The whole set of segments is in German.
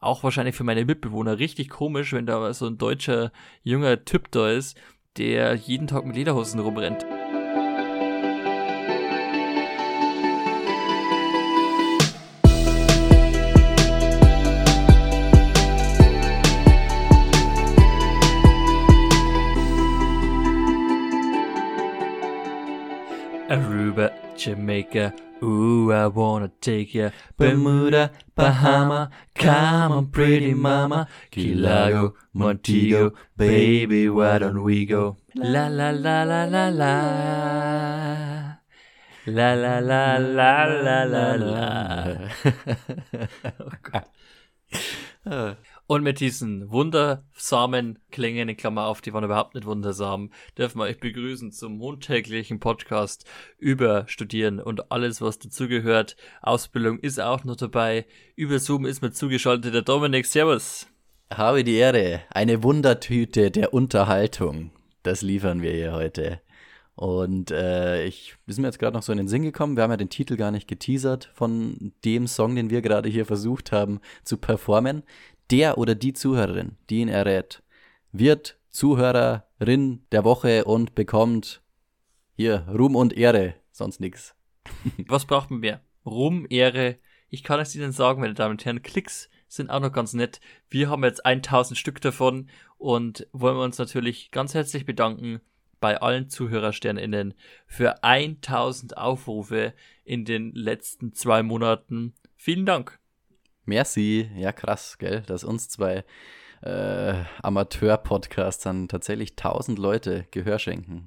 auch wahrscheinlich für meine Mitbewohner richtig komisch, wenn da so ein deutscher junger Typ da ist, der jeden Tag mit Lederhosen rumrennt. Jamaica, ooh, I wanna take ya. Bermuda, Bahama, come on, pretty mama. Key Largo, Montego, baby, why don't we go? La la la la la la. La la la la la la la. oh Gott. Oh. Und mit diesen wundersamen Klängen, in Klammer auf, die waren überhaupt nicht wundersam, dürfen wir euch begrüßen zum montäglichen Podcast über Studieren und alles, was dazugehört. Ausbildung ist auch noch dabei. Über Zoom ist mir zugeschaltet der Dominik. Servus. Habe die Ehre. Eine Wundertüte der Unterhaltung. Das liefern wir hier heute. Und äh, ich, wir sind mir jetzt gerade noch so in den Sinn gekommen. Wir haben ja den Titel gar nicht geteasert von dem Song, den wir gerade hier versucht haben zu performen der oder die Zuhörerin, die ihn errät, wird Zuhörerin der Woche und bekommt hier Ruhm und Ehre, sonst nichts. Was braucht man mehr? Ruhm, Ehre. Ich kann es Ihnen sagen, meine Damen und Herren, Klicks sind auch noch ganz nett. Wir haben jetzt 1000 Stück davon und wollen uns natürlich ganz herzlich bedanken bei allen ZuhörersternInnen für 1000 Aufrufe in den letzten zwei Monaten. Vielen Dank. Merci. Ja, krass, gell, dass uns zwei äh, Amateur-Podcasts dann tatsächlich tausend Leute Gehör schenken.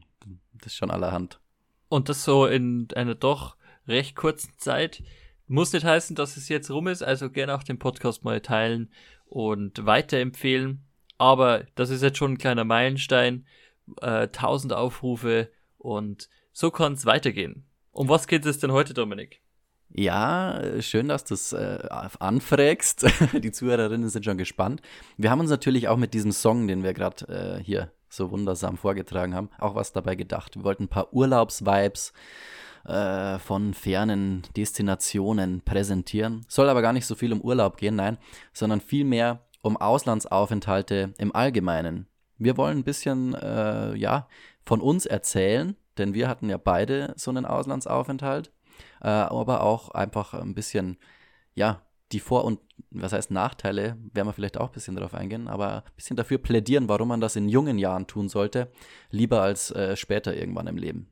Das ist schon allerhand. Und das so in einer doch recht kurzen Zeit. Muss nicht heißen, dass es jetzt rum ist, also gerne auch den Podcast mal teilen und weiterempfehlen. Aber das ist jetzt schon ein kleiner Meilenstein. Äh, 1000 Aufrufe und so kann es weitergehen. Um was geht es denn heute, Dominik? Ja, schön, dass du es äh, anfragst. Die Zuhörerinnen sind schon gespannt. Wir haben uns natürlich auch mit diesem Song, den wir gerade äh, hier so wundersam vorgetragen haben, auch was dabei gedacht. Wir wollten ein paar Urlaubsvibes äh, von fernen Destinationen präsentieren. Soll aber gar nicht so viel um Urlaub gehen, nein, sondern vielmehr um Auslandsaufenthalte im Allgemeinen. Wir wollen ein bisschen, äh, ja, von uns erzählen, denn wir hatten ja beide so einen Auslandsaufenthalt äh, aber auch einfach ein bisschen, ja, die Vor- und, was heißt Nachteile, werden wir vielleicht auch ein bisschen darauf eingehen, aber ein bisschen dafür plädieren, warum man das in jungen Jahren tun sollte, lieber als äh, später irgendwann im Leben.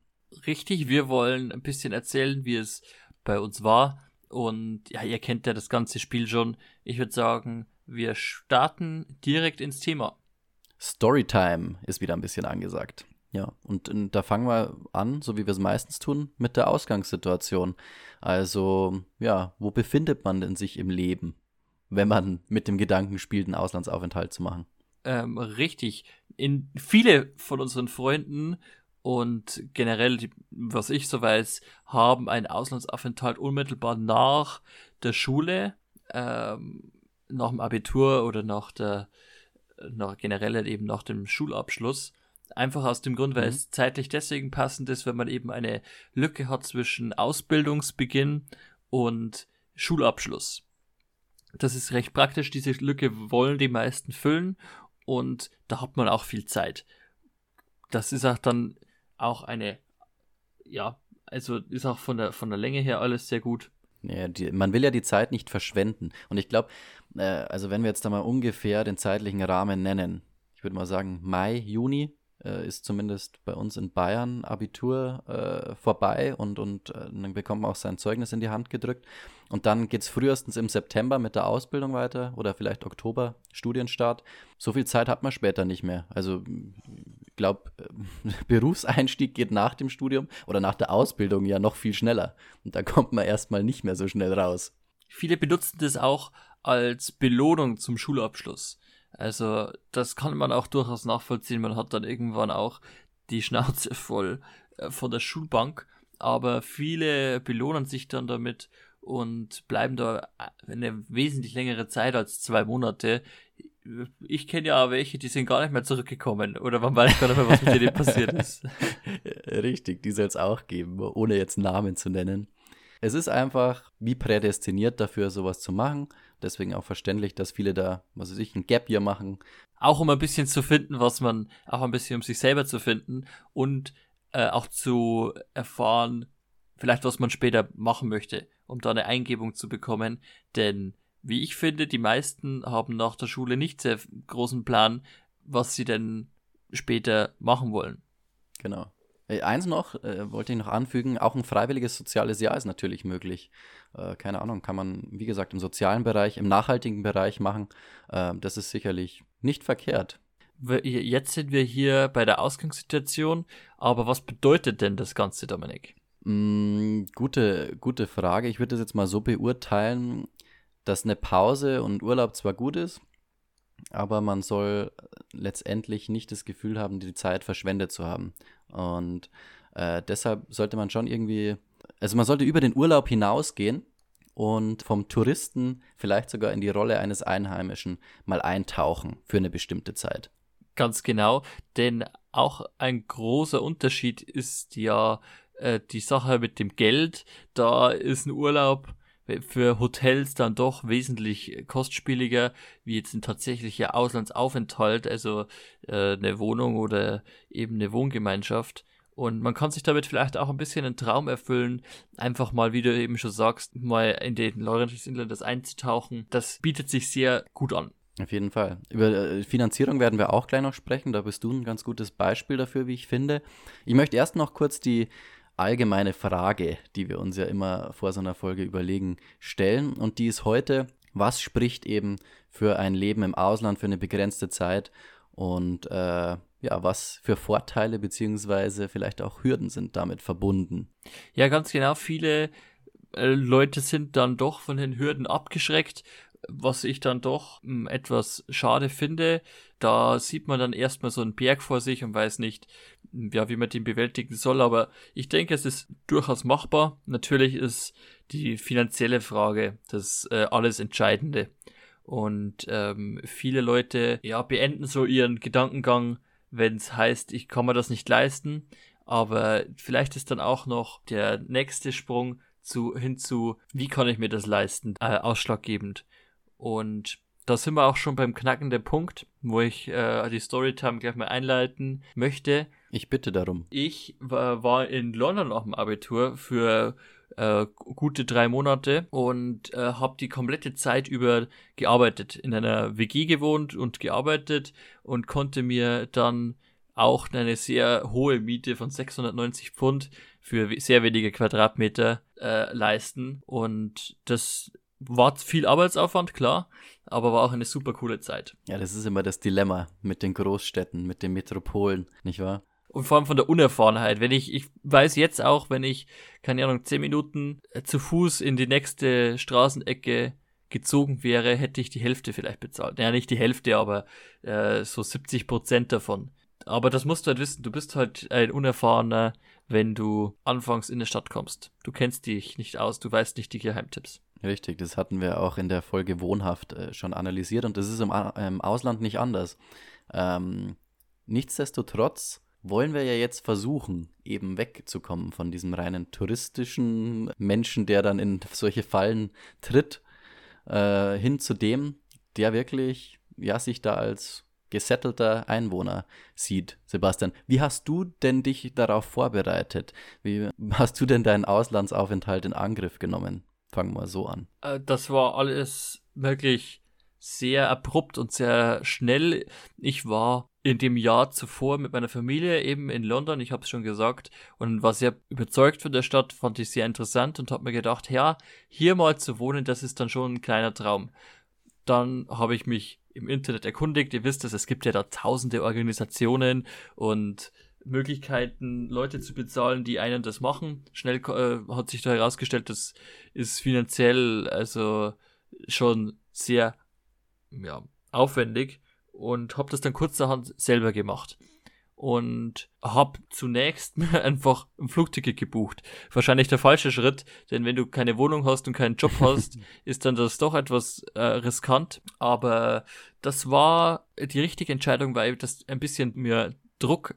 Richtig, wir wollen ein bisschen erzählen, wie es bei uns war. Und ja, ihr kennt ja das ganze Spiel schon. Ich würde sagen, wir starten direkt ins Thema. Storytime ist wieder ein bisschen angesagt. Ja, und, und da fangen wir an, so wie wir es meistens tun, mit der Ausgangssituation. Also, ja, wo befindet man denn sich im Leben, wenn man mit dem Gedanken spielt, einen Auslandsaufenthalt zu machen? Ähm, richtig. In viele von unseren Freunden und generell, was ich so weiß, haben einen Auslandsaufenthalt unmittelbar nach der Schule, ähm, nach dem Abitur oder nach der, nach generell eben nach dem Schulabschluss. Einfach aus dem Grund, weil mhm. es zeitlich deswegen passend ist, wenn man eben eine Lücke hat zwischen Ausbildungsbeginn und Schulabschluss. Das ist recht praktisch. Diese Lücke wollen die meisten füllen und da hat man auch viel Zeit. Das ist auch dann auch eine, ja, also ist auch von der, von der Länge her alles sehr gut. Ja, die, man will ja die Zeit nicht verschwenden. Und ich glaube, äh, also wenn wir jetzt da mal ungefähr den zeitlichen Rahmen nennen, ich würde mal sagen Mai, Juni, äh, ist zumindest bei uns in Bayern Abitur äh, vorbei und, und äh, dann bekommt man auch sein Zeugnis in die Hand gedrückt. Und dann geht es frühestens im September mit der Ausbildung weiter oder vielleicht Oktober Studienstart. So viel Zeit hat man später nicht mehr. Also ich glaube, Berufseinstieg geht nach dem Studium oder nach der Ausbildung ja noch viel schneller. Und da kommt man erstmal nicht mehr so schnell raus. Viele benutzen das auch als Belohnung zum Schulabschluss. Also das kann man auch durchaus nachvollziehen. Man hat dann irgendwann auch die Schnauze voll äh, von der Schulbank, aber viele belohnen sich dann damit und bleiben da äh, eine wesentlich längere Zeit als zwei Monate. Ich kenne ja welche, die sind gar nicht mehr zurückgekommen oder man weiß gar nicht mehr, was mit denen passiert ist. Richtig, die soll es auch geben, ohne jetzt Namen zu nennen. es ist einfach wie prädestiniert dafür, sowas zu machen. Deswegen auch verständlich, dass viele da, was weiß ich, ein Gap hier machen. Auch um ein bisschen zu finden, was man, auch ein bisschen um sich selber zu finden und äh, auch zu erfahren, vielleicht was man später machen möchte, um da eine Eingebung zu bekommen. Denn wie ich finde, die meisten haben nach der Schule nicht sehr großen Plan, was sie denn später machen wollen. Genau. Äh, eins noch, äh, wollte ich noch anfügen, auch ein freiwilliges soziales Jahr ist natürlich möglich. Äh, keine Ahnung, kann man, wie gesagt, im sozialen Bereich, im nachhaltigen Bereich machen. Äh, das ist sicherlich nicht verkehrt. Jetzt sind wir hier bei der Ausgangssituation, aber was bedeutet denn das Ganze, Dominik? Mm, gute, gute Frage. Ich würde das jetzt mal so beurteilen, dass eine Pause und Urlaub zwar gut ist, aber man soll letztendlich nicht das Gefühl haben, die Zeit verschwendet zu haben. Und äh, deshalb sollte man schon irgendwie, also man sollte über den Urlaub hinausgehen und vom Touristen vielleicht sogar in die Rolle eines Einheimischen mal eintauchen für eine bestimmte Zeit. Ganz genau, denn auch ein großer Unterschied ist ja äh, die Sache mit dem Geld. Da ist ein Urlaub für Hotels dann doch wesentlich kostspieliger, wie jetzt ein tatsächlicher Auslandsaufenthalt, also äh, eine Wohnung oder eben eine Wohngemeinschaft. Und man kann sich damit vielleicht auch ein bisschen einen Traum erfüllen, einfach mal, wie du eben schon sagst, mal in den Laurentius Inland einzutauchen. Das bietet sich sehr gut an. Auf jeden Fall. Über äh, Finanzierung werden wir auch gleich noch sprechen. Da bist du ein ganz gutes Beispiel dafür, wie ich finde. Ich möchte erst noch kurz die allgemeine Frage, die wir uns ja immer vor so einer Folge überlegen, stellen. Und die ist heute, was spricht eben für ein Leben im Ausland für eine begrenzte Zeit und äh, ja, was für Vorteile beziehungsweise vielleicht auch Hürden sind damit verbunden. Ja, ganz genau. Viele äh, Leute sind dann doch von den Hürden abgeschreckt was ich dann doch hm, etwas schade finde. Da sieht man dann erstmal so einen Berg vor sich und weiß nicht, hm, ja, wie man den bewältigen soll. Aber ich denke, es ist durchaus machbar. Natürlich ist die finanzielle Frage das äh, alles Entscheidende. Und ähm, viele Leute ja beenden so ihren Gedankengang, wenn es heißt, ich kann mir das nicht leisten. Aber vielleicht ist dann auch noch der nächste Sprung zu, hinzu, wie kann ich mir das leisten, äh, ausschlaggebend. Und da sind wir auch schon beim knackenden Punkt, wo ich äh, die Storytime gleich mal einleiten möchte. Ich bitte darum. Ich war, war in London auf dem Abitur für äh, gute drei Monate und äh, habe die komplette Zeit über gearbeitet, in einer WG gewohnt und gearbeitet und konnte mir dann auch eine sehr hohe Miete von 690 Pfund für sehr wenige Quadratmeter äh, leisten und das war viel Arbeitsaufwand, klar, aber war auch eine super coole Zeit. Ja, das ist immer das Dilemma mit den Großstädten, mit den Metropolen, nicht wahr? Und vor allem von der Unerfahrenheit. Wenn ich, ich weiß jetzt auch, wenn ich, keine Ahnung, zehn Minuten äh, zu Fuß in die nächste Straßenecke gezogen wäre, hätte ich die Hälfte vielleicht bezahlt. Ja, nicht die Hälfte, aber äh, so 70 Prozent davon. Aber das musst du halt wissen, du bist halt ein Unerfahrener, wenn du anfangs in die Stadt kommst. Du kennst dich nicht aus, du weißt nicht die Geheimtipps. Richtig, das hatten wir auch in der Folge Wohnhaft äh, schon analysiert und das ist im, im Ausland nicht anders. Ähm, nichtsdestotrotz wollen wir ja jetzt versuchen, eben wegzukommen von diesem reinen touristischen Menschen, der dann in solche Fallen tritt, äh, hin zu dem, der wirklich ja sich da als gesettelter Einwohner sieht. Sebastian, wie hast du denn dich darauf vorbereitet? Wie hast du denn deinen Auslandsaufenthalt in Angriff genommen? Fangen wir so an. Äh, das war alles wirklich sehr abrupt und sehr schnell. Ich war in dem Jahr zuvor mit meiner Familie eben in London, ich habe es schon gesagt, und war sehr überzeugt von der Stadt, fand ich sehr interessant und habe mir gedacht, ja, hier mal zu wohnen, das ist dann schon ein kleiner Traum. Dann habe ich mich im Internet erkundigt, ihr wisst es, es gibt ja da tausende Organisationen und Möglichkeiten, Leute zu bezahlen, die einen das machen. Schnell äh, hat sich da herausgestellt, das ist finanziell also schon sehr ja, aufwendig und habe das dann kurzerhand selber gemacht und habe zunächst mir einfach ein Flugticket gebucht. Wahrscheinlich der falsche Schritt, denn wenn du keine Wohnung hast und keinen Job hast, ist dann das doch etwas äh, riskant. Aber das war die richtige Entscheidung, weil das ein bisschen mir Druck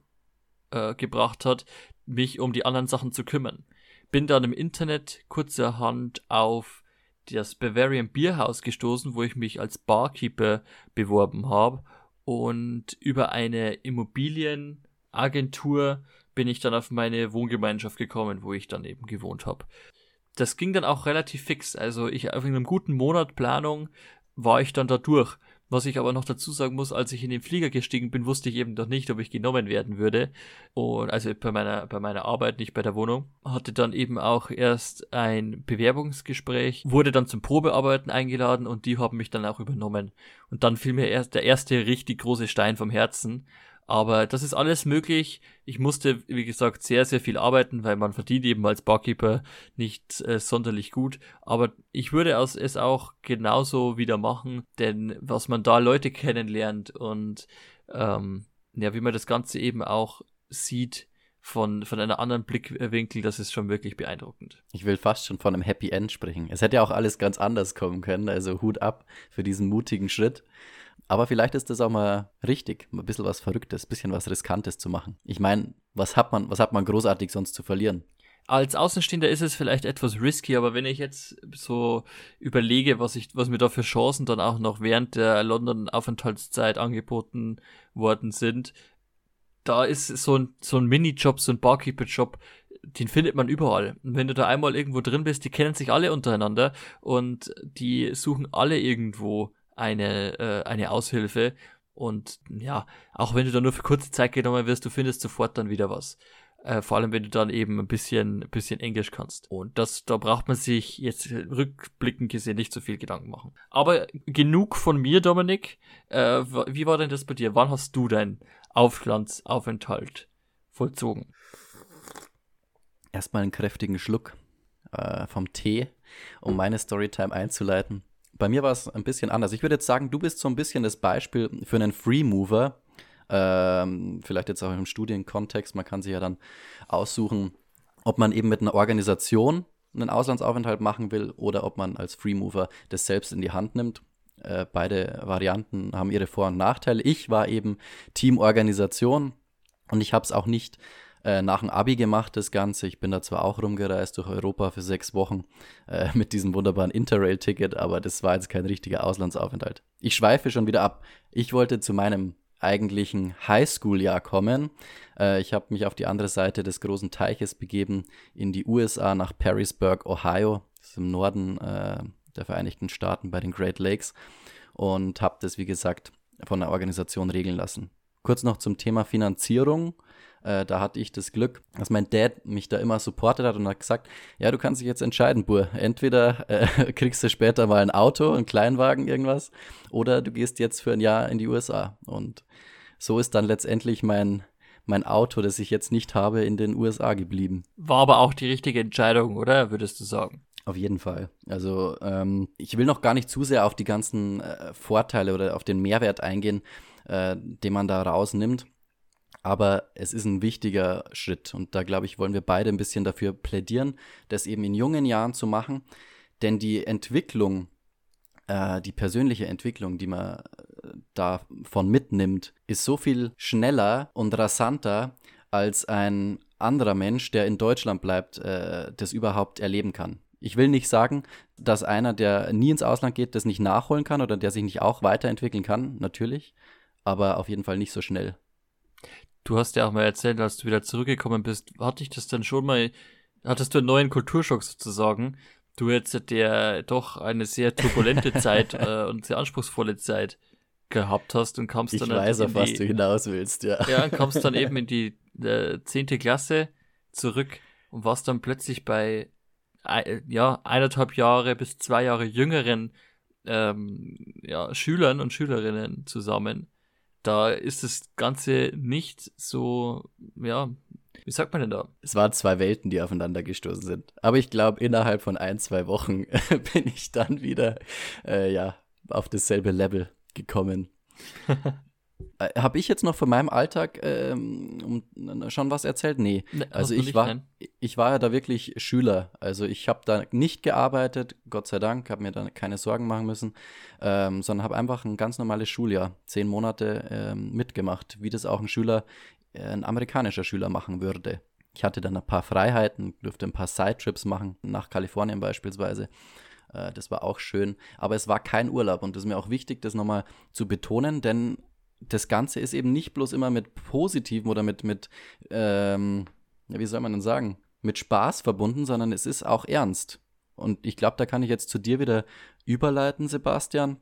äh, gebracht hat, mich um die anderen Sachen zu kümmern. bin dann im Internet kurzerhand auf das Bavarian Bierhaus gestoßen, wo ich mich als Barkeeper beworben habe. Und über eine Immobilienagentur bin ich dann auf meine Wohngemeinschaft gekommen, wo ich dann eben gewohnt habe. Das ging dann auch relativ fix. Also ich auf einem guten Monat Planung war ich dann da durch. Was ich aber noch dazu sagen muss, als ich in den Flieger gestiegen bin, wusste ich eben noch nicht, ob ich genommen werden würde. Und also bei meiner, bei meiner Arbeit, nicht bei der Wohnung. Hatte dann eben auch erst ein Bewerbungsgespräch, wurde dann zum Probearbeiten eingeladen und die haben mich dann auch übernommen. Und dann fiel mir erst der erste richtig große Stein vom Herzen, aber das ist alles möglich. Ich musste, wie gesagt, sehr, sehr viel arbeiten, weil man verdient eben als Barkeeper nicht äh, sonderlich gut. Aber ich würde es auch genauso wieder machen, denn was man da Leute kennenlernt und ähm, ja, wie man das Ganze eben auch sieht, von, von einer anderen Blickwinkel, das ist schon wirklich beeindruckend. Ich will fast schon von einem Happy End sprechen. Es hätte ja auch alles ganz anders kommen können, also Hut ab für diesen mutigen Schritt. Aber vielleicht ist das auch mal richtig, ein bisschen was Verrücktes, ein bisschen was Riskantes zu machen. Ich meine, was hat man, was hat man großartig sonst zu verlieren? Als Außenstehender ist es vielleicht etwas risky, aber wenn ich jetzt so überlege, was ich, was mir da für Chancen dann auch noch während der London-Aufenthaltszeit angeboten worden sind, da ist so ein, so ein Minijob, so ein Barkeeper-Job, den findet man überall. Und wenn du da einmal irgendwo drin bist, die kennen sich alle untereinander und die suchen alle irgendwo eine, äh, eine Aushilfe. Und ja, auch wenn du da nur für kurze Zeit genommen wirst, du findest sofort dann wieder was. Äh, vor allem, wenn du dann eben ein bisschen, ein bisschen Englisch kannst. Und das, da braucht man sich jetzt rückblickend gesehen nicht so viel Gedanken machen. Aber genug von mir, Dominik. Äh, wie war denn das bei dir? Wann hast du deinen Auflandsaufenthalt vollzogen? Erstmal einen kräftigen Schluck äh, vom Tee, um meine Storytime einzuleiten. Bei mir war es ein bisschen anders. Ich würde jetzt sagen, du bist so ein bisschen das Beispiel für einen Free Mover. Ähm, vielleicht jetzt auch im Studienkontext. Man kann sich ja dann aussuchen, ob man eben mit einer Organisation einen Auslandsaufenthalt machen will oder ob man als Free Mover das selbst in die Hand nimmt. Äh, beide Varianten haben ihre Vor- und Nachteile. Ich war eben Teamorganisation und ich habe es auch nicht äh, nach dem Abi gemacht, das Ganze. Ich bin da zwar auch rumgereist durch Europa für sechs Wochen äh, mit diesem wunderbaren Interrail-Ticket, aber das war jetzt kein richtiger Auslandsaufenthalt. Ich schweife schon wieder ab. Ich wollte zu meinem eigentlichen Highschool-Jahr kommen. Äh, ich habe mich auf die andere Seite des großen Teiches begeben, in die USA, nach Perrysburg, Ohio. Das ist im Norden äh, der Vereinigten Staaten bei den Great Lakes. Und habe das, wie gesagt, von der Organisation regeln lassen. Kurz noch zum Thema Finanzierung. Äh, da hatte ich das Glück, dass mein Dad mich da immer supportet hat und hat gesagt, ja, du kannst dich jetzt entscheiden, Bur. Entweder äh, kriegst du später mal ein Auto, einen Kleinwagen, irgendwas, oder du gehst jetzt für ein Jahr in die USA. Und so ist dann letztendlich mein, mein Auto, das ich jetzt nicht habe, in den USA geblieben. War aber auch die richtige Entscheidung, oder würdest du sagen? Auf jeden Fall. Also ähm, ich will noch gar nicht zu sehr auf die ganzen äh, Vorteile oder auf den Mehrwert eingehen, äh, den man da rausnimmt. Aber es ist ein wichtiger Schritt und da glaube ich, wollen wir beide ein bisschen dafür plädieren, das eben in jungen Jahren zu machen. Denn die Entwicklung, äh, die persönliche Entwicklung, die man äh, davon mitnimmt, ist so viel schneller und rasanter als ein anderer Mensch, der in Deutschland bleibt, äh, das überhaupt erleben kann. Ich will nicht sagen, dass einer, der nie ins Ausland geht, das nicht nachholen kann oder der sich nicht auch weiterentwickeln kann, natürlich, aber auf jeden Fall nicht so schnell. Du hast ja auch mal erzählt, als du wieder zurückgekommen bist, hatte ich das dann schon mal, hattest du einen neuen Kulturschock sozusagen? Du jetzt der doch eine sehr turbulente Zeit äh, und sehr anspruchsvolle Zeit gehabt hast und kamst ich dann ich weiß, auf die, was du hinaus willst, ja. Ja, und kamst dann eben in die äh, zehnte Klasse zurück und warst dann plötzlich bei äh, ja eineinhalb Jahre bis zwei Jahre jüngeren ähm, ja, Schülern und Schülerinnen zusammen da ist das Ganze nicht so, ja, wie sagt man denn da? Es waren zwei Welten, die aufeinander gestoßen sind. Aber ich glaube, innerhalb von ein, zwei Wochen bin ich dann wieder, äh, ja, auf dasselbe Level gekommen. Äh, Habe ich jetzt noch von meinem Alltag ähm, schon was erzählt? Nee. Ne, also ich war, ich war ja da wirklich Schüler. Also ich habe da nicht gearbeitet, Gott sei Dank, habe mir da keine Sorgen machen müssen, ähm, sondern habe einfach ein ganz normales Schuljahr, zehn Monate ähm, mitgemacht, wie das auch ein Schüler, äh, ein amerikanischer Schüler machen würde. Ich hatte dann ein paar Freiheiten, durfte ein paar Sidetrips machen, nach Kalifornien beispielsweise. Äh, das war auch schön. Aber es war kein Urlaub und das ist mir auch wichtig, das nochmal zu betonen, denn das Ganze ist eben nicht bloß immer mit positiven oder mit, mit ähm, wie soll man denn sagen, mit Spaß verbunden, sondern es ist auch ernst. Und ich glaube, da kann ich jetzt zu dir wieder überleiten, Sebastian.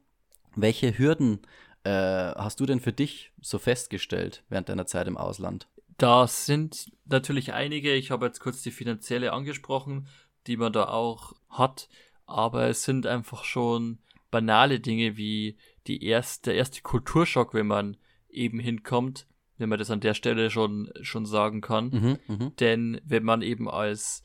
Welche Hürden äh, hast du denn für dich so festgestellt während deiner Zeit im Ausland? Da sind natürlich einige. Ich habe jetzt kurz die finanzielle angesprochen, die man da auch hat. Aber es sind einfach schon banale Dinge wie die erste, der erste Kulturschock, wenn man eben hinkommt, wenn man das an der Stelle schon, schon sagen kann. Mhm, mh. Denn wenn man eben als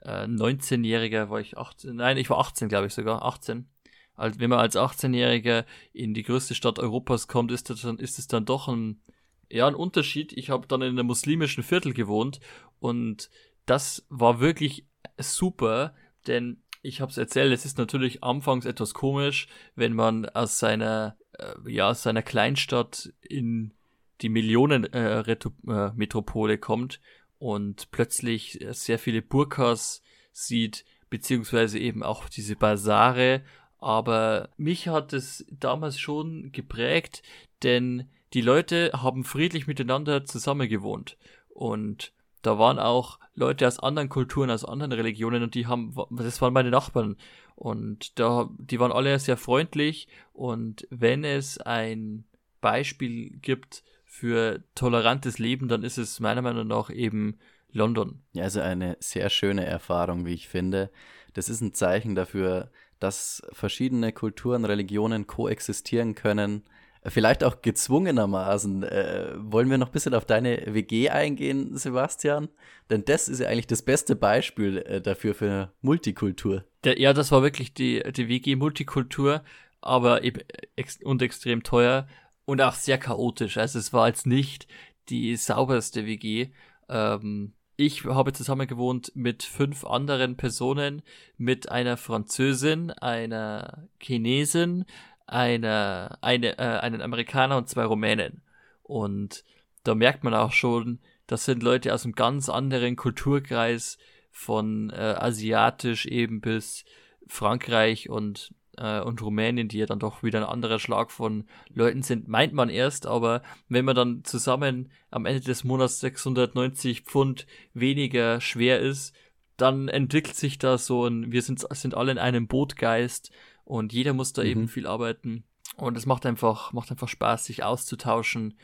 äh, 19-Jähriger, war ich 18, nein, ich war 18, glaube ich sogar, 18. Also wenn man als 18-Jähriger in die größte Stadt Europas kommt, ist das dann, ist es dann doch ein, ja, ein Unterschied. Ich habe dann in einem muslimischen Viertel gewohnt und das war wirklich super, denn ich habe es erzählt, es ist natürlich anfangs etwas komisch, wenn man aus seiner, äh, ja, aus seiner Kleinstadt in die Millionen-Metropole äh, äh, kommt und plötzlich sehr viele Burkas sieht, beziehungsweise eben auch diese Basare. Aber mich hat es damals schon geprägt, denn die Leute haben friedlich miteinander zusammengewohnt. Und da waren auch Leute aus anderen Kulturen, aus anderen Religionen und die haben, das waren meine Nachbarn. Und da, die waren alle sehr freundlich. Und wenn es ein Beispiel gibt für tolerantes Leben, dann ist es meiner Meinung nach eben London. Ja, also eine sehr schöne Erfahrung, wie ich finde. Das ist ein Zeichen dafür, dass verschiedene Kulturen, Religionen koexistieren können vielleicht auch gezwungenermaßen. Äh, wollen wir noch ein bisschen auf deine WG eingehen, Sebastian? Denn das ist ja eigentlich das beste Beispiel äh, dafür für Multikultur. Der, ja, das war wirklich die, die WG Multikultur, aber eben ex und extrem teuer und auch sehr chaotisch. Also es war jetzt nicht die sauberste WG. Ähm, ich habe zusammen gewohnt mit fünf anderen Personen, mit einer Französin, einer Chinesin, eine, eine, äh, einen Amerikaner und zwei Rumänen. Und da merkt man auch schon, das sind Leute aus einem ganz anderen Kulturkreis von äh, asiatisch eben bis Frankreich und äh, und Rumänien, die ja dann doch wieder ein anderer Schlag von Leuten sind, meint man erst, aber wenn man dann zusammen am Ende des Monats 690 Pfund weniger schwer ist, dann entwickelt sich da so ein, wir sind, sind alle in einem Bootgeist und jeder muss da mhm. eben viel arbeiten. Und es macht einfach, macht einfach Spaß, sich auszutauschen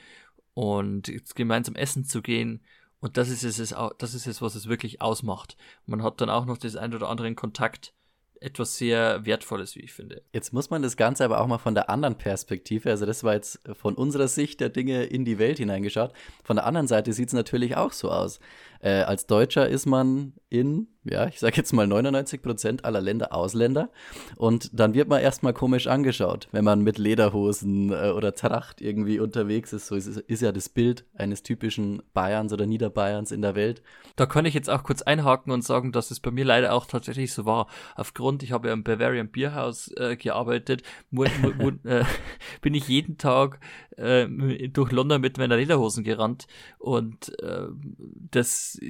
und gemeinsam essen zu gehen. Und das ist es, das ist es, was es wirklich ausmacht. Man hat dann auch noch das ein oder andere in Kontakt etwas sehr Wertvolles, wie ich finde. Jetzt muss man das Ganze aber auch mal von der anderen Perspektive, also das war jetzt von unserer Sicht der Dinge in die Welt hineingeschaut. Von der anderen Seite sieht es natürlich auch so aus. Äh, als Deutscher ist man in, ja, ich sage jetzt mal 99 Prozent aller Länder Ausländer und dann wird man erstmal komisch angeschaut, wenn man mit Lederhosen äh, oder Tracht irgendwie unterwegs ist. So ist, ist ja das Bild eines typischen Bayerns oder Niederbayerns in der Welt. Da kann ich jetzt auch kurz einhaken und sagen, dass es bei mir leider auch tatsächlich so war. Aufgrund, ich habe ja im Bavarian Bierhaus äh, gearbeitet, mu, mu, äh, bin ich jeden Tag äh, durch London mit meiner Lederhosen gerannt und äh,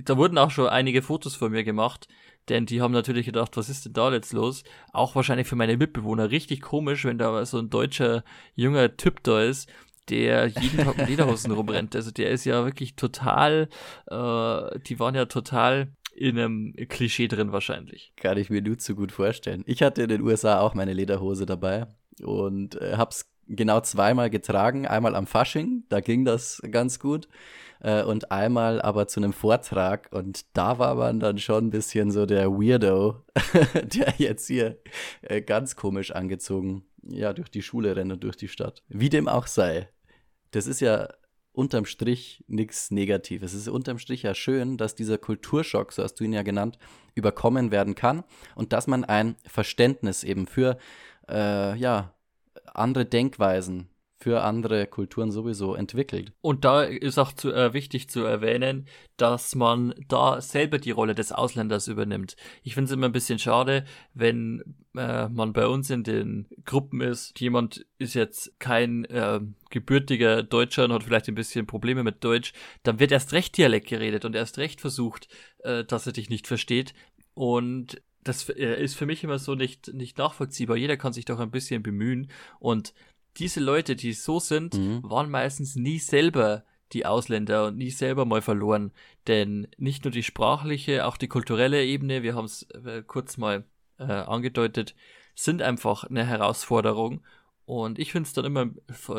da wurden auch schon einige Fotos von mir gemacht, denn die haben natürlich gedacht, was ist denn da jetzt los? Auch wahrscheinlich für meine Mitbewohner richtig komisch, wenn da so ein deutscher junger Typ da ist, der jeden Tag mit Lederhosen rumrennt. Also der ist ja wirklich total, äh, die waren ja total in einem Klischee drin wahrscheinlich. Kann ich mir nur zu gut vorstellen. Ich hatte in den USA auch meine Lederhose dabei und äh, hab's genau zweimal getragen. Einmal am Fasching, da ging das ganz gut äh, und einmal aber zu einem Vortrag und da war man dann schon ein bisschen so der Weirdo, der jetzt hier äh, ganz komisch angezogen ja durch die Schule rennt und durch die Stadt. Wie dem auch sei. Das ist ja unterm Strich nichts Negatives. Es ist unterm Strich ja schön, dass dieser Kulturschock, so hast du ihn ja genannt, überkommen werden kann und dass man ein Verständnis eben für äh, ja, andere Denkweisen für andere Kulturen sowieso entwickelt. Und da ist auch zu, äh, wichtig zu erwähnen, dass man da selber die Rolle des Ausländers übernimmt. Ich finde es immer ein bisschen schade, wenn äh, man bei uns in den Gruppen ist, jemand ist jetzt kein äh, gebürtiger Deutscher und hat vielleicht ein bisschen Probleme mit Deutsch, dann wird erst recht Dialekt geredet und erst recht versucht, äh, dass er dich nicht versteht. Und das äh, ist für mich immer so nicht, nicht nachvollziehbar. Jeder kann sich doch ein bisschen bemühen. Und diese Leute, die so sind, mhm. waren meistens nie selber die Ausländer und nie selber mal verloren. Denn nicht nur die sprachliche, auch die kulturelle Ebene, wir haben es äh, kurz mal äh, angedeutet, sind einfach eine Herausforderung. Und ich finde es dann immer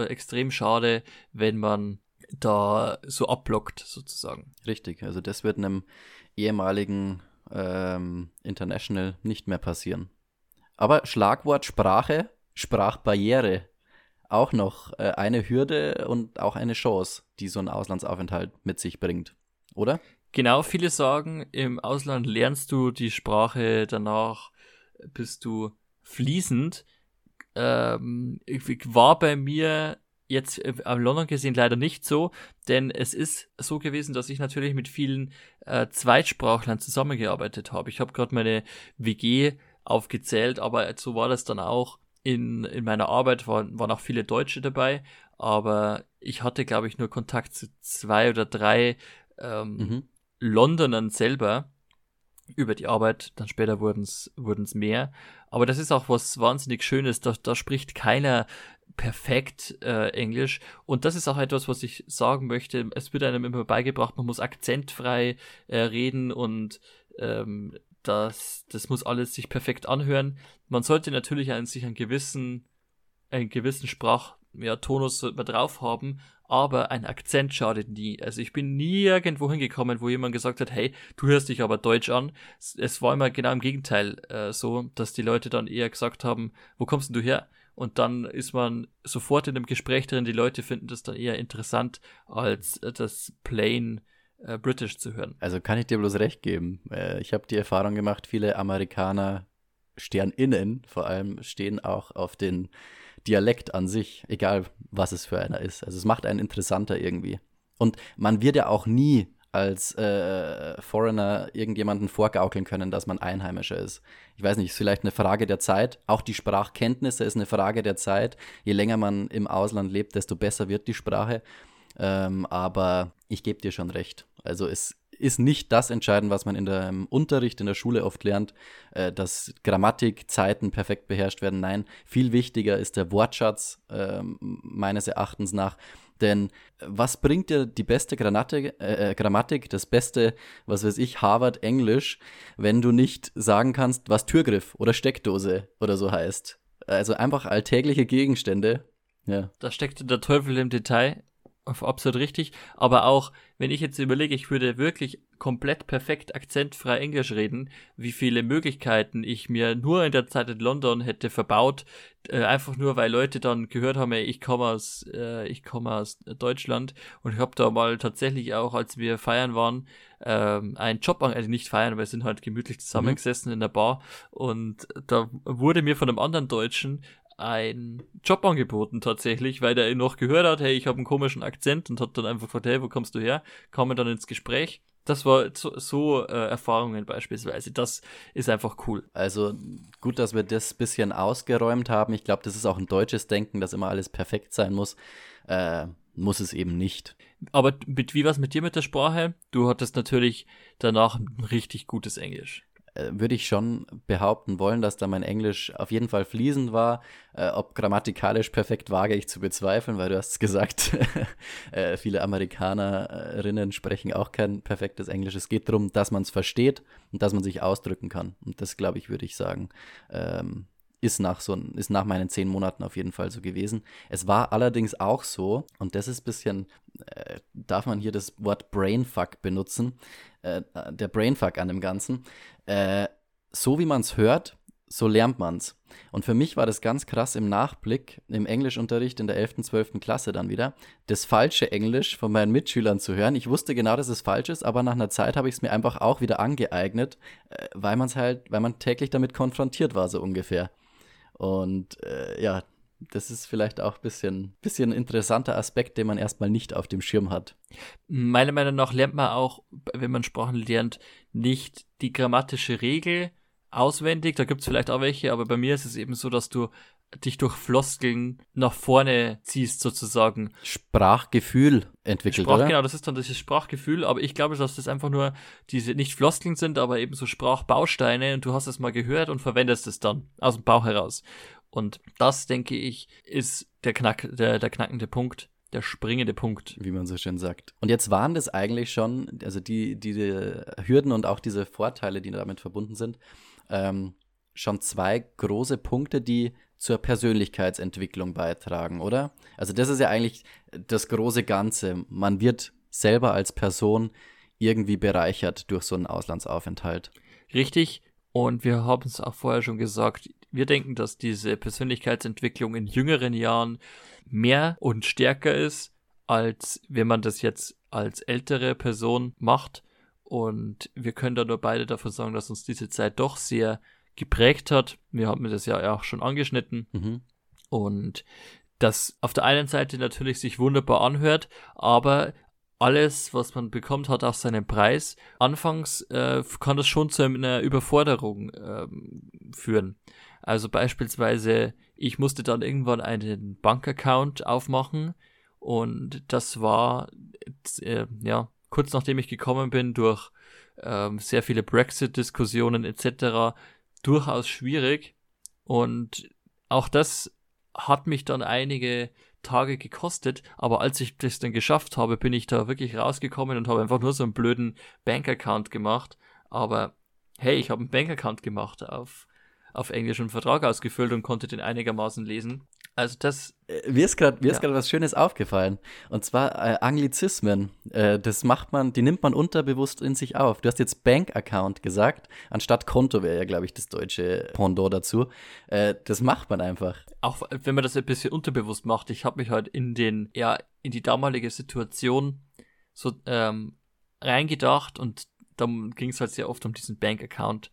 extrem schade, wenn man da so abblockt, sozusagen. Richtig, also das wird einem ehemaligen ähm, International nicht mehr passieren. Aber Schlagwort Sprache, Sprachbarriere, auch noch äh, eine Hürde und auch eine Chance, die so ein Auslandsaufenthalt mit sich bringt, oder? Genau, viele sagen, im Ausland lernst du die Sprache, danach bist du fließend. Ähm, war bei mir jetzt äh, am London gesehen leider nicht so, denn es ist so gewesen, dass ich natürlich mit vielen äh, Zweitsprachlern zusammengearbeitet habe. Ich habe gerade meine WG aufgezählt, aber so war das dann auch. In, in meiner Arbeit waren, waren auch viele Deutsche dabei, aber ich hatte, glaube ich, nur Kontakt zu zwei oder drei ähm, mhm. Londonern selber über die Arbeit, dann später wurden es mehr. Aber das ist auch was wahnsinnig Schönes, da, da spricht keiner perfekt äh, Englisch. Und das ist auch etwas, was ich sagen möchte. Es wird einem immer beigebracht, man muss akzentfrei äh, reden und ähm, das, das muss alles sich perfekt anhören. Man sollte natürlich einen, sich einen gewissen, einen gewissen Sprachtonus ja, drauf haben, aber ein Akzent schadet nie. Also ich bin nie irgendwo hingekommen, wo jemand gesagt hat, hey, du hörst dich aber Deutsch an. Es war immer genau im Gegenteil äh, so, dass die Leute dann eher gesagt haben, wo kommst denn du her? und dann ist man sofort in einem Gespräch drin. Die Leute finden das dann eher interessant, als äh, das plain äh, British zu hören. Also kann ich dir bloß recht geben. Äh, ich habe die Erfahrung gemacht, viele Amerikaner SternInnen vor allem stehen auch auf den Dialekt an sich, egal was es für einer ist. Also es macht einen interessanter irgendwie. Und man wird ja auch nie als äh, Foreigner irgendjemanden vorgaukeln können, dass man Einheimischer ist. Ich weiß nicht, ist vielleicht eine Frage der Zeit. Auch die Sprachkenntnisse ist eine Frage der Zeit. Je länger man im Ausland lebt, desto besser wird die Sprache. Ähm, aber ich gebe dir schon recht. Also es ist nicht das entscheidend, was man in der Unterricht in der Schule oft lernt, äh, dass Grammatik, Zeiten perfekt beherrscht werden. Nein, viel wichtiger ist der Wortschatz äh, meines Erachtens nach. Denn was bringt dir die beste Grammatik, äh, äh, Grammatik, das beste, was weiß ich, Harvard Englisch, wenn du nicht sagen kannst, was Türgriff oder Steckdose oder so heißt? Also einfach alltägliche Gegenstände. Ja. Da steckt der Teufel im Detail. Absolut richtig. Aber auch, wenn ich jetzt überlege, ich würde wirklich komplett perfekt akzentfrei Englisch reden, wie viele Möglichkeiten ich mir nur in der Zeit in London hätte verbaut, äh, einfach nur weil Leute dann gehört haben, ey, ich komme aus, äh, ich komme aus Deutschland und ich habe da mal tatsächlich auch, als wir feiern waren, ähm, einen Job, also nicht feiern, aber wir sind halt gemütlich zusammengesessen mhm. in der Bar und da wurde mir von einem anderen Deutschen ein Job angeboten tatsächlich, weil der noch gehört hat, hey, ich habe einen komischen Akzent und hat dann einfach gefragt, hey, wo kommst du her? Kamen dann ins Gespräch das war so, so äh, Erfahrungen beispielsweise. Das ist einfach cool. Also gut, dass wir das bisschen ausgeräumt haben. Ich glaube, das ist auch ein deutsches Denken, dass immer alles perfekt sein muss. Äh, muss es eben nicht. Aber mit, wie war es mit dir mit der Sprache? Du hattest natürlich danach ein richtig gutes Englisch. Äh, würde ich schon behaupten wollen, dass da mein Englisch auf jeden Fall fließend war. Äh, ob grammatikalisch perfekt wage ich zu bezweifeln, weil du hast gesagt, äh, viele Amerikanerinnen sprechen auch kein perfektes Englisch. Es geht darum, dass man es versteht und dass man sich ausdrücken kann. Und das, glaube ich, würde ich sagen, ähm, ist nach so ist nach meinen zehn Monaten auf jeden Fall so gewesen. Es war allerdings auch so, und das ist ein bisschen, äh, darf man hier das Wort Brainfuck benutzen, äh, der Brainfuck an dem Ganzen. Äh, so wie man es hört, so lernt man es. Und für mich war das ganz krass im Nachblick, im Englischunterricht in der 11., 12. Klasse dann wieder, das falsche Englisch von meinen Mitschülern zu hören. Ich wusste genau, dass es falsch ist, aber nach einer Zeit habe ich es mir einfach auch wieder angeeignet, äh, weil man es halt, weil man täglich damit konfrontiert war, so ungefähr. Und äh, ja, Das ist vielleicht auch ein bisschen, bisschen interessanter Aspekt, den man erstmal nicht auf dem Schirm hat. Meiner Meinung nach lernt man auch, wenn man Sprachen lernt, nicht die grammatische Regel auswendig. Da gibt es vielleicht auch welche, aber bei mir ist es eben so, dass du dich durch Floskeln nach vorne ziehst, sozusagen. Sprachgefühl entwickelt, Sprach, oder? Genau, das ist dann dieses Sprachgefühl, aber ich glaube, dass das einfach nur diese, nicht Floskeln sind, aber eben so Sprachbausteine und du hast es mal gehört und verwendest es dann aus dem Bauch heraus. Und das, denke ich, ist der, Knack, der, der knackende Punkt, der springende Punkt. Wie man so schön sagt. Und jetzt waren das eigentlich schon, also die, die, die Hürden und auch diese Vorteile, die damit verbunden sind, ähm, schon zwei große Punkte, die zur Persönlichkeitsentwicklung beitragen, oder? Also das ist ja eigentlich das große Ganze. Man wird selber als Person irgendwie bereichert durch so einen Auslandsaufenthalt. Richtig. Und wir haben es auch vorher schon gesagt, wir denken, dass diese Persönlichkeitsentwicklung in jüngeren Jahren mehr und stärker ist, als wenn man das jetzt als ältere Person macht. Und wir können da nur beide davon sagen, dass uns diese Zeit doch sehr geprägt hat. Wir haben das ja auch schon angeschnitten. Mhm. Und das auf der einen Seite natürlich sich wunderbar anhört, aber alles, was man bekommt, hat auch seinen Preis. Anfangs äh, kann das schon zu einer Überforderung ähm, führen. Also beispielsweise, ich musste dann irgendwann einen Bankaccount aufmachen und das war äh, ja kurz nachdem ich gekommen bin durch ähm, sehr viele Brexit-Diskussionen etc. durchaus schwierig und auch das hat mich dann einige Tage gekostet, aber als ich das dann geschafft habe, bin ich da wirklich rausgekommen und habe einfach nur so einen blöden Bankaccount gemacht. Aber hey, ich habe einen Bankaccount gemacht auf, auf Englisch einen Vertrag ausgefüllt und konnte den einigermaßen lesen. Also das. Äh, Mir ist gerade Ja. was Schönes aufgefallen. Und zwar äh, Anglizismen. Äh, das macht man, die nimmt man unterbewusst in sich auf. Du hast jetzt Bank-Account gesagt, anstatt Konto wäre ja, glaube ich, das deutsche Pendant dazu. Äh, das macht man einfach. auch wenn man das ein bisschen unterbewusst macht, ich habe mich halt in den, ja, in die damalige Situation so ähm, reingedacht und dann ging es halt sehr oft um diesen Bank-Account.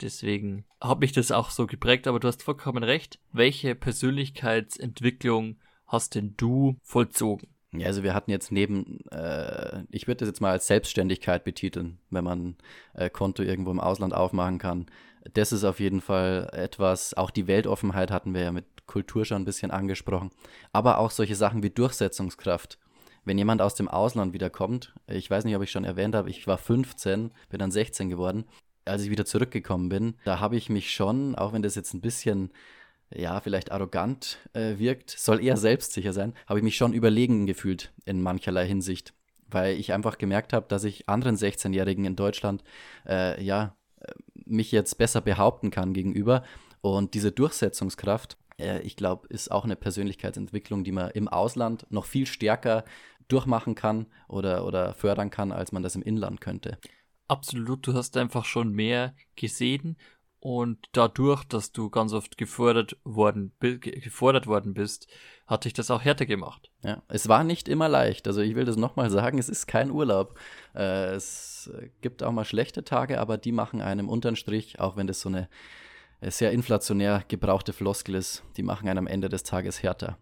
Deswegen hat mich das auch so geprägt, aber du hast vollkommen recht. Welche Persönlichkeitsentwicklung hast denn du vollzogen? Ja, also wir hatten jetzt neben, äh, ich würde das jetzt mal als Selbstständigkeit betiteln, wenn man äh, Konto irgendwo im Ausland aufmachen kann. Das ist auf jeden Fall etwas, auch die Weltoffenheit hatten wir ja mit Kultur schon ein bisschen angesprochen, aber auch solche Sachen wie Durchsetzungskraft. Wenn jemand aus dem Ausland wiederkommt, ich weiß nicht, ob ich schon erwähnt habe, ich war 15, bin dann 16 geworden, als ich wieder zurückgekommen bin, da habe ich mich schon, auch wenn das jetzt ein bisschen ja, vielleicht arrogant äh, wirkt, soll eher selbstsicher sein, habe ich mich schon überlegen gefühlt in mancherlei Hinsicht, weil ich einfach gemerkt habe, dass ich anderen 16-Jährigen in Deutschland äh, ja äh, mich jetzt besser behaupten kann gegenüber und diese Durchsetzungskraft, äh, ich glaube, ist auch eine Persönlichkeitsentwicklung, die man im Ausland noch viel stärker durchmachen kann oder, oder fördern kann, als man das im Inland könnte. Absolut, du hast einfach schon mehr gesehen und dadurch, dass du ganz oft gefordert worden, gefordert worden bist, hat dich das auch härter gemacht. Ja, es war nicht immer leicht. Also ich will das nochmal sagen, es ist kein Urlaub. Äh, es gibt auch mal schlechte Tage, aber die machen einem unterm Strich, auch wenn das so eine äh, sehr inflationär gebrauchte Floskel ist, die machen einen am Ende des Tages härter.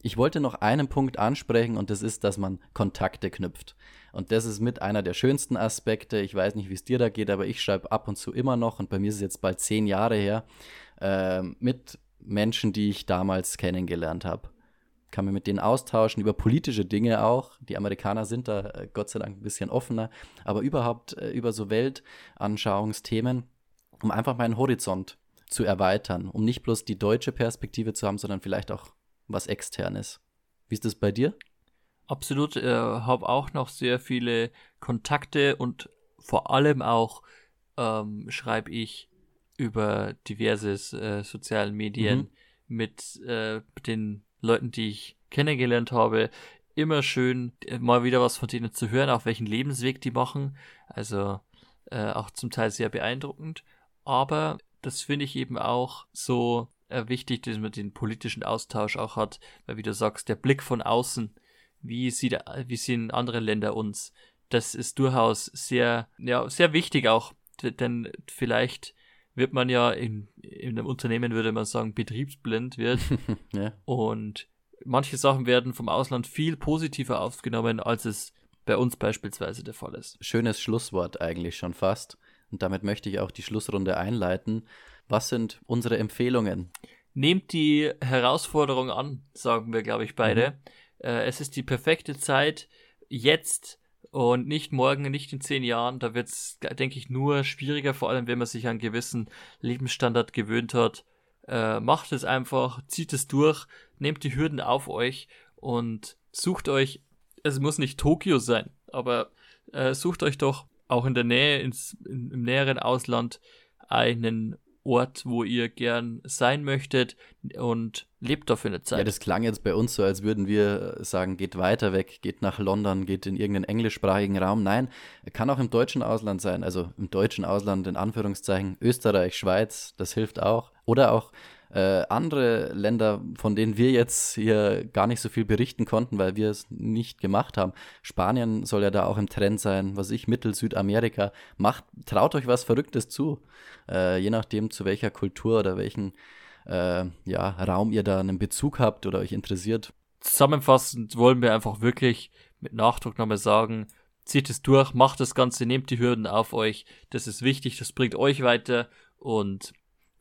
Ich wollte noch einen Punkt ansprechen und das ist, dass man Kontakte knüpft. Und das ist mit einer der schönsten Aspekte. Ich weiß nicht, wie es dir da geht, aber ich schreibe ab und zu immer noch, und bei mir ist es jetzt bald zehn Jahre her, äh, mit Menschen, die ich damals kennengelernt habe. Kann mir mit denen austauschen, über politische Dinge auch. Die Amerikaner sind da äh, Gott sei Dank ein bisschen offener, aber überhaupt äh, über so Weltanschauungsthemen, um einfach meinen Horizont zu erweitern, um nicht bloß die deutsche Perspektive zu haben, sondern vielleicht auch was externes. Wie ist das bei dir? Absolut, äh, habe auch noch sehr viele Kontakte und vor allem auch ähm, schreibe ich über diverse äh, sozialen Medien Mhm. mit äh, den Leuten, die ich kennengelernt habe. Immer schön, äh, mal wieder was von denen zu hören, auf welchen Lebensweg die machen. Also äh, auch zum Teil sehr beeindruckend. Aber das finde ich eben auch so äh, wichtig, dass man den politischen Austausch auch hat, weil wie du sagst, der Blick von außen, wie, sieht, wie sehen andere Länder uns, das ist durchaus sehr, ja, sehr wichtig auch, denn vielleicht wird man ja in, in einem Unternehmen, würde man sagen, betriebsblind wird. ja. Und manche Sachen werden vom Ausland viel positiver aufgenommen, als es bei uns beispielsweise der Fall ist. Schönes Schlusswort eigentlich schon fast. Und damit möchte ich auch die Schlussrunde einleiten. Was sind unsere Empfehlungen? Nehmt die Herausforderung an, sagen wir, glaube ich, beide. Mhm. Äh, es ist die perfekte Zeit, jetzt und nicht morgen, nicht in zehn Jahren. Da wird es, denke ich, nur schwieriger, vor allem wenn man sich an einen gewissen Lebensstandard gewöhnt hat. Äh, macht es einfach, zieht es durch, nehmt die Hürden auf euch und sucht euch, es muss nicht Tokio sein, aber äh, sucht euch doch auch in der Nähe, ins, in, im näheren Ausland, einen Ort, wo ihr gern sein möchtet und lebt dafür eine Zeit. Ja, das klang jetzt bei uns so, als würden wir sagen, geht weiter weg, geht nach London, geht in irgendeinen englischsprachigen Raum. Nein, kann auch im deutschen Ausland sein, also im deutschen Ausland in Anführungszeichen, Österreich, Schweiz, das hilft auch. Oder auch äh, andere Länder, von denen wir jetzt hier gar nicht so viel berichten konnten, weil wir es nicht gemacht haben. Spanien soll ja da auch im Trend sein, was ich, Mittel, Südamerika. Macht, traut euch was Verrücktes zu. Äh, je nachdem, zu welcher Kultur oder welchen äh, ja, Raum ihr da einen Bezug habt oder euch interessiert. Zusammenfassend wollen wir einfach wirklich mit Nachdruck nochmal sagen, zieht es durch, macht das Ganze, nehmt die Hürden auf euch. Das ist wichtig, das bringt euch weiter und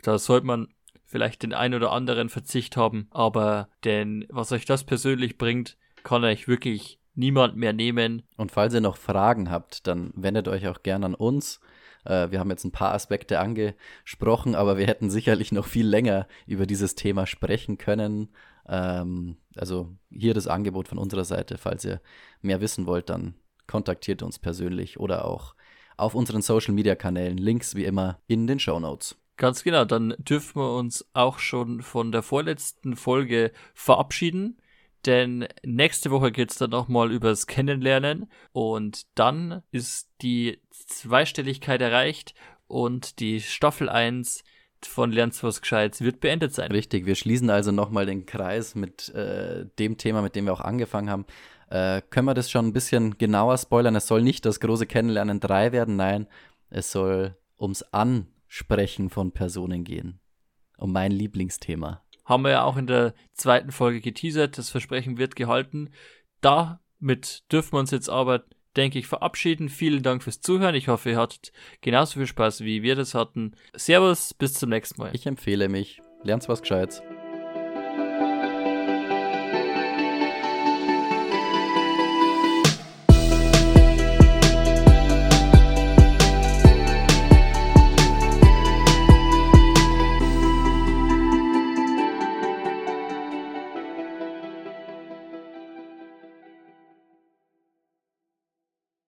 da sollte man vielleicht den ein oder anderen Verzicht haben, aber denn was euch das persönlich bringt, kann euch wirklich niemand mehr nehmen. Und falls ihr noch Fragen habt, dann wendet euch auch gerne an uns. Äh, wir haben jetzt ein paar Aspekte angesprochen, aber wir hätten sicherlich noch viel länger über dieses Thema sprechen können. Ähm, also hier das Angebot von unserer Seite, falls ihr mehr wissen wollt, dann kontaktiert uns persönlich oder auch auf unseren Social Media Kanälen. Links wie immer in den Show Notes. Ganz genau, dann dürfen wir uns auch schon von der vorletzten Folge verabschieden, denn nächste Woche geht es dann nochmal übers Kennenlernen und dann ist die Zweistelligkeit erreicht und die Staffel 1 von Lernst was Gescheites wird beendet sein. Richtig, wir schließen also nochmal den Kreis mit äh, dem Thema, mit dem wir auch angefangen haben. Äh, können wir das schon ein bisschen genauer spoilern? Es soll nicht das große Kennenlernen 3 werden, nein, es soll ums An Sprechen von Personen gehen. Um mein Lieblingsthema. Haben wir ja auch in der zweiten Folge geteasert. Das Versprechen wird gehalten. Damit dürfen wir uns jetzt aber, denke ich, verabschieden. Vielen Dank fürs Zuhören. Ich hoffe, ihr hattet genauso viel Spaß, wie wir das hatten. Servus, bis zum nächsten Mal. Ich empfehle mich. Lernt was Gescheites.